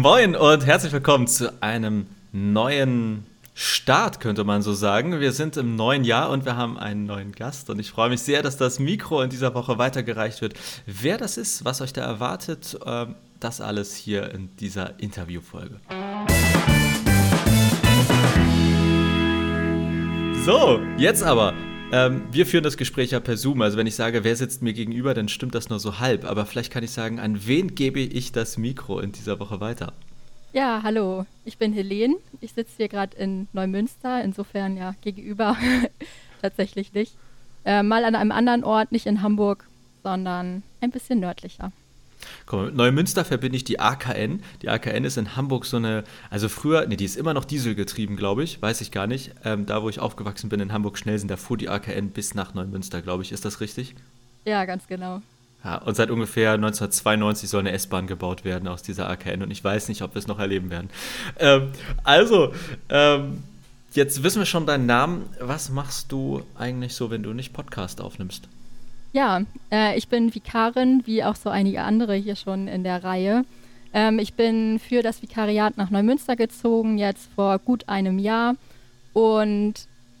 Moin und herzlich willkommen zu einem neuen Start, könnte man so sagen. Wir sind im neuen Jahr und wir haben einen neuen Gast und ich freue mich sehr, dass das Mikro in dieser Woche weitergereicht wird. Wer das ist, was euch da erwartet, ähm, das alles hier in dieser Interviewfolge. So, jetzt aber. Ähm, wir führen das Gespräch ja per Zoom. Also wenn ich sage, wer sitzt mir gegenüber, dann stimmt das nur so halb. Aber vielleicht kann ich sagen, an wen gebe ich das Mikro in dieser Woche weiter? Ja, hallo. Ich bin Helene. Ich sitze hier gerade in Neumünster. Insofern ja gegenüber tatsächlich nicht. Äh, mal an einem anderen Ort, nicht in Hamburg, sondern ein bisschen nördlicher. Mal, mit Neumünster verbinde ich die AKN. Die AKN ist in Hamburg so eine, also früher, nee, die ist immer noch dieselgetrieben, glaube ich, weiß ich gar nicht. Ähm, da, wo ich aufgewachsen bin in Hamburg-Schnellsen, da fuhr die AKN bis nach Neumünster, glaube ich. Ist das richtig? Ja, ganz genau. Ja, und seit ungefähr 1992 soll eine S-Bahn gebaut werden aus dieser AKN und ich weiß nicht, ob wir es noch erleben werden. Ähm, also, ähm, jetzt wissen wir schon deinen Namen. Was machst du eigentlich so, wenn du nicht Podcast aufnimmst? Ja, äh, ich bin Vikarin, wie auch so einige andere hier schon in der Reihe. Ähm, ich bin für das Vikariat nach Neumünster gezogen, jetzt vor gut einem Jahr. Und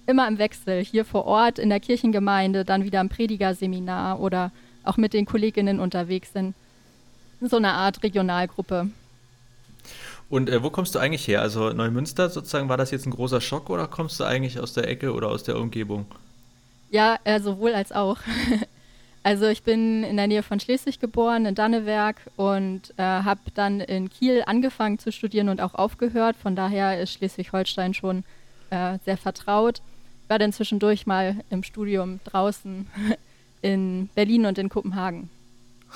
immer im Wechsel, hier vor Ort in der Kirchengemeinde, dann wieder im Predigerseminar oder auch mit den Kolleginnen unterwegs sind. So eine Art Regionalgruppe. Und äh, wo kommst du eigentlich her? Also Neumünster sozusagen, war das jetzt ein großer Schock oder kommst du eigentlich aus der Ecke oder aus der Umgebung? Ja, äh, sowohl als auch. Also ich bin in der Nähe von Schleswig geboren, in Dannewerk und äh, habe dann in Kiel angefangen zu studieren und auch aufgehört. Von daher ist Schleswig-Holstein schon äh, sehr vertraut. Ich war dann zwischendurch mal im Studium draußen in Berlin und in Kopenhagen.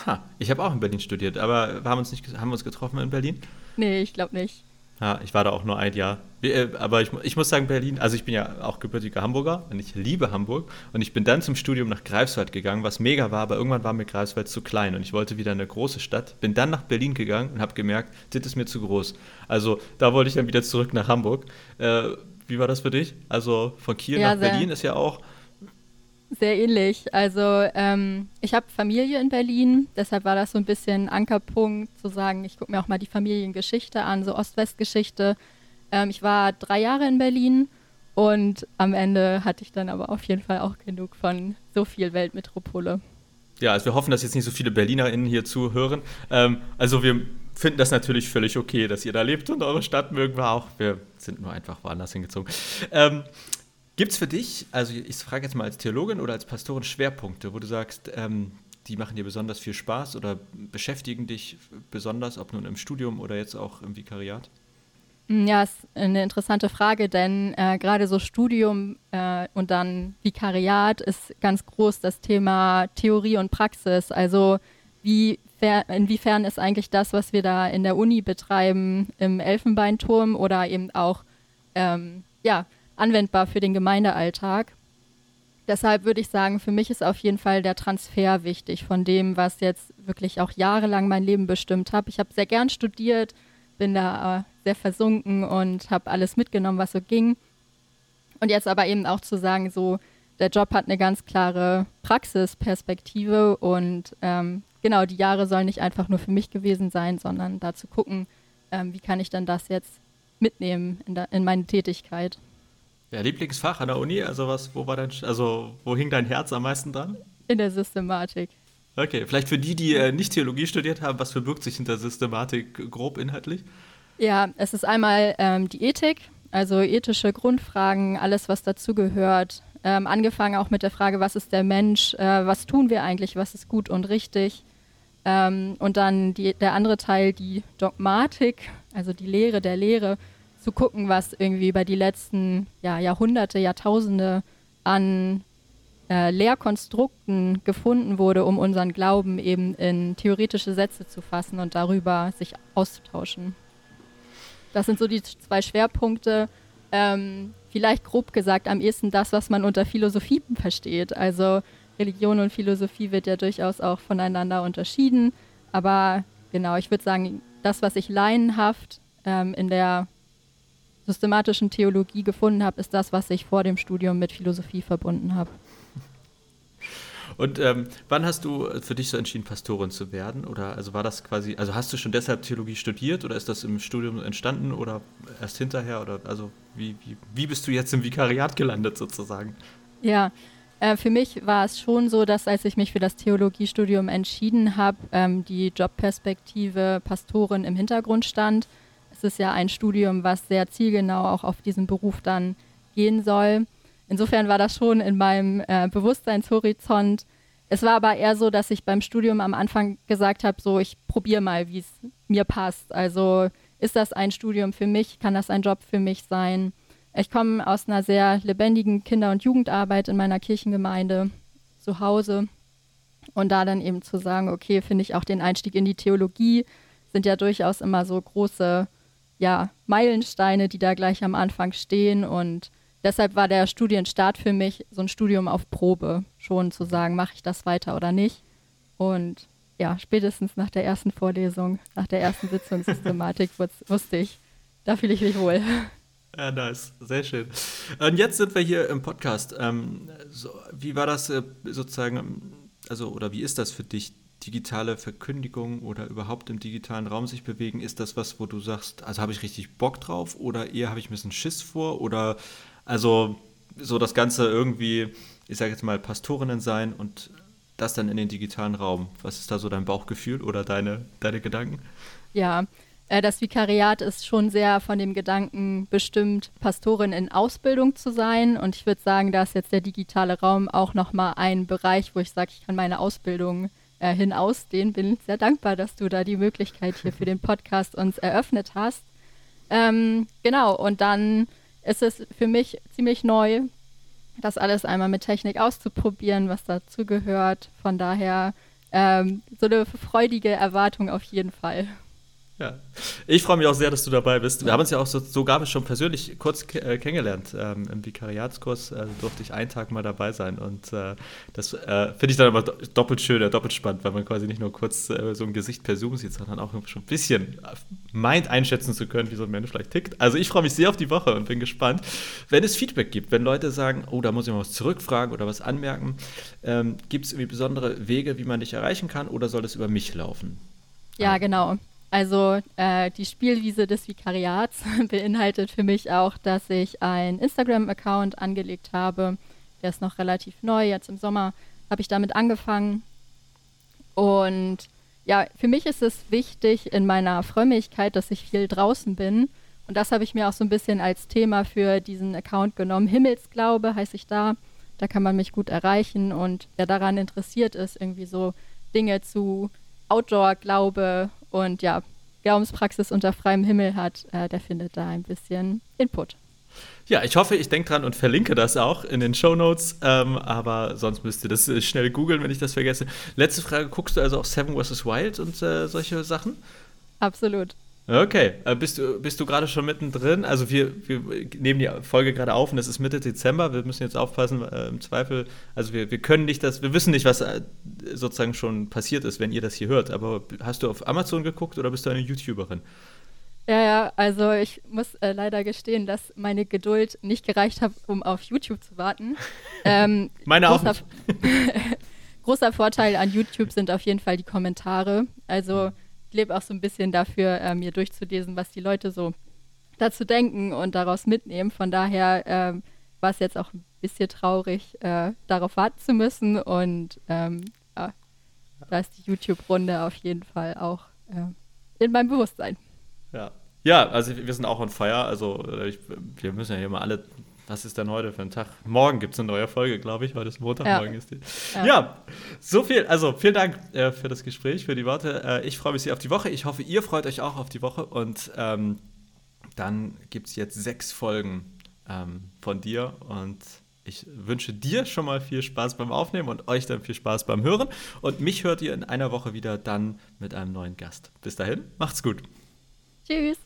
Ha, ich habe auch in Berlin studiert, aber haben, uns nicht, haben wir uns getroffen in Berlin? Nee, ich glaube nicht. Ja, ich war da auch nur ein Jahr. Äh, aber ich, ich muss sagen, Berlin, also ich bin ja auch gebürtiger Hamburger und ich liebe Hamburg. Und ich bin dann zum Studium nach Greifswald gegangen, was mega war, aber irgendwann war mir Greifswald zu klein und ich wollte wieder eine große Stadt. Bin dann nach Berlin gegangen und habe gemerkt, das ist mir zu groß. Also da wollte ich dann wieder zurück nach Hamburg. Äh, wie war das für dich? Also von Kiel ja, nach Berlin ist ja auch sehr ähnlich. Also ähm, ich habe Familie in Berlin, deshalb war das so ein bisschen Ankerpunkt zu sagen, ich gucke mir auch mal die Familiengeschichte an, so Ost-West-Geschichte. Ähm, ich war drei Jahre in Berlin und am Ende hatte ich dann aber auf jeden Fall auch genug von so viel Weltmetropole. Ja, also wir hoffen, dass jetzt nicht so viele BerlinerInnen hier zuhören. Ähm, also wir finden das natürlich völlig okay, dass ihr da lebt und eure Stadt mögen wir auch. Wir sind nur einfach woanders hingezogen. Ähm, Gibt es für dich, also ich frage jetzt mal als Theologin oder als Pastorin Schwerpunkte, wo du sagst, ähm, die machen dir besonders viel Spaß oder beschäftigen dich besonders, ob nun im Studium oder jetzt auch im Vikariat? Hm, ja, ist eine interessante Frage, denn äh, gerade so Studium äh, und dann Vikariat ist ganz groß das Thema Theorie und Praxis. Also wie inwiefern ist eigentlich das, was wir da in der Uni betreiben, im Elfenbeinturm oder eben auch ähm, ja, anwendbar für den Gemeindealltag. Deshalb würde ich sagen, für mich ist auf jeden Fall der Transfer wichtig von dem, was jetzt wirklich auch jahrelang mein Leben bestimmt hat. Ich habe sehr gern studiert, bin da äh, sehr versunken und habe alles mitgenommen, was so ging. Und jetzt aber eben auch zu sagen, so der Job hat eine ganz klare Praxisperspektive und ähm, genau, die Jahre sollen nicht einfach nur für mich gewesen sein, sondern da zu gucken, ähm, wie kann ich dann das jetzt mitnehmen in, da, in meine Tätigkeit. Ja, Lieblingsfach an der Uni, also was, wo war dein, also wo hing dein Herz am meisten dran? In der Systematik. Okay, vielleicht für die, die äh, nicht Theologie studiert haben, was verbirgt sich hinter Systematik grob inhaltlich? Ja, es ist einmal ähm, die Ethik, also ethische Grundfragen, alles, was dazugehört. Ähm, angefangen auch mit der Frage, was ist der Mensch, äh, was tun wir eigentlich, was ist gut und richtig. Ähm, und dann die, der andere Teil, die Dogmatik, also die Lehre der Lehre zu gucken, was irgendwie über die letzten ja, Jahrhunderte, Jahrtausende an äh, Lehrkonstrukten gefunden wurde, um unseren Glauben eben in theoretische Sätze zu fassen und darüber sich auszutauschen. Das sind so die zwei Schwerpunkte. Ähm, vielleicht grob gesagt am ehesten das, was man unter Philosophie versteht. Also Religion und Philosophie wird ja durchaus auch voneinander unterschieden. Aber genau, ich würde sagen, das, was ich laienhaft ähm, in der systematischen Theologie gefunden habe, ist das, was ich vor dem Studium mit Philosophie verbunden habe. Und ähm, wann hast du für dich so entschieden, Pastorin zu werden? Oder also war das quasi, also hast du schon deshalb Theologie studiert oder ist das im Studium entstanden oder erst hinterher? Oder also wie, wie, wie bist du jetzt im Vikariat gelandet sozusagen? Ja, äh, für mich war es schon so, dass als ich mich für das Theologiestudium entschieden habe, ähm, die Jobperspektive Pastorin im Hintergrund stand. Es ist ja ein Studium, was sehr zielgenau auch auf diesen Beruf dann gehen soll. Insofern war das schon in meinem äh, Bewusstseinshorizont. Es war aber eher so, dass ich beim Studium am Anfang gesagt habe, so ich probiere mal, wie es mir passt. Also ist das ein Studium für mich? Kann das ein Job für mich sein? Ich komme aus einer sehr lebendigen Kinder- und Jugendarbeit in meiner Kirchengemeinde zu Hause. Und da dann eben zu sagen, okay, finde ich auch den Einstieg in die Theologie, sind ja durchaus immer so große ja, Meilensteine, die da gleich am Anfang stehen. Und deshalb war der Studienstart für mich so ein Studium auf Probe, schon zu sagen, mache ich das weiter oder nicht. Und ja, spätestens nach der ersten Vorlesung, nach der ersten Sitzungssystematik wusste ich, da fühle ich mich wohl. Ja, nice. Sehr schön. Und jetzt sind wir hier im Podcast. Ähm, so, wie war das äh, sozusagen, also, oder wie ist das für dich, digitale Verkündigung oder überhaupt im digitalen Raum sich bewegen? Ist das was, wo du sagst, also habe ich richtig Bock drauf oder eher habe ich ein bisschen Schiss vor oder also so das Ganze irgendwie, ich sage jetzt mal, Pastorinnen sein und das dann in den digitalen Raum. Was ist da so dein Bauchgefühl oder deine, deine Gedanken? Ja, äh, das Vikariat ist schon sehr von dem Gedanken bestimmt, Pastorin in Ausbildung zu sein. Und ich würde sagen, da ist jetzt der digitale Raum auch nochmal ein Bereich, wo ich sage, ich kann meine Ausbildung äh, hin ausdehnen. Bin sehr dankbar, dass du da die Möglichkeit hier für den Podcast uns eröffnet hast. Ähm, genau, und dann ist es für mich ziemlich neu, das alles einmal mit Technik auszuprobieren, was dazugehört. Von daher ähm, so eine freudige Erwartung auf jeden Fall. Ja, ich freue mich auch sehr, dass du dabei bist. Wir haben uns ja auch so, sogar schon persönlich kurz äh, kennengelernt. Ähm, Im Vikariatskurs äh, durfte ich einen Tag mal dabei sein. Und äh, das äh, finde ich dann aber doppelt schön, doppelt spannend, weil man quasi nicht nur kurz äh, so ein Gesicht per Zoom sieht, sondern auch schon ein bisschen meint, einschätzen zu können, wie so ein Mensch vielleicht tickt. Also ich freue mich sehr auf die Woche und bin gespannt, wenn es Feedback gibt, wenn Leute sagen, oh, da muss ich mal was zurückfragen oder was anmerken. Ähm, gibt es irgendwie besondere Wege, wie man dich erreichen kann oder soll es über mich laufen? Ja, genau. Also äh, die Spielwiese des Vikariats beinhaltet für mich auch, dass ich einen Instagram-Account angelegt habe. Der ist noch relativ neu. Jetzt im Sommer habe ich damit angefangen. Und ja, für mich ist es wichtig in meiner Frömmigkeit, dass ich viel draußen bin. Und das habe ich mir auch so ein bisschen als Thema für diesen Account genommen. Himmelsglaube heiße ich da. Da kann man mich gut erreichen. Und wer daran interessiert ist, irgendwie so Dinge zu Outdoor-Glaube und ja, Glaubenspraxis unter freiem Himmel hat, äh, der findet da ein bisschen Input. Ja, ich hoffe, ich denke dran und verlinke das auch in den Show Notes. Ähm, aber sonst müsst ihr das äh, schnell googeln, wenn ich das vergesse. Letzte Frage: Guckst du also auch Seven vs. Wild und äh, solche Sachen? Absolut. Okay, äh, bist du, bist du gerade schon mittendrin? Also wir, wir nehmen die Folge gerade auf und es ist Mitte Dezember. Wir müssen jetzt aufpassen, äh, im Zweifel, also wir, wir können nicht das, wir wissen nicht, was äh, sozusagen schon passiert ist, wenn ihr das hier hört. Aber hast du auf Amazon geguckt oder bist du eine YouTuberin? Ja, ja, also ich muss äh, leider gestehen, dass meine Geduld nicht gereicht hat, um auf YouTube zu warten. Ähm, meine auch. Großer, großer Vorteil an YouTube sind auf jeden Fall die Kommentare. Also lebe auch so ein bisschen dafür, äh, mir durchzulesen, was die Leute so dazu denken und daraus mitnehmen. Von daher äh, war es jetzt auch ein bisschen traurig, äh, darauf warten zu müssen. Und ähm, ja, da ist die YouTube-Runde auf jeden Fall auch äh, in meinem Bewusstsein. Ja. Ja, also wir sind auch on fire. Also äh, ich, wir müssen ja hier mal alle was ist denn heute für ein Tag? Morgen gibt es eine neue Folge, glaube ich. Heute ist Montag, ja. morgen ist die. Ja. ja. so viel. Also vielen Dank äh, für das Gespräch, für die Worte. Äh, ich freue mich sehr auf die Woche. Ich hoffe, ihr freut euch auch auf die Woche. Und ähm, dann gibt es jetzt sechs Folgen ähm, von dir. Und ich wünsche dir schon mal viel Spaß beim Aufnehmen und euch dann viel Spaß beim Hören. Und mich hört ihr in einer Woche wieder dann mit einem neuen Gast. Bis dahin, macht's gut. Tschüss.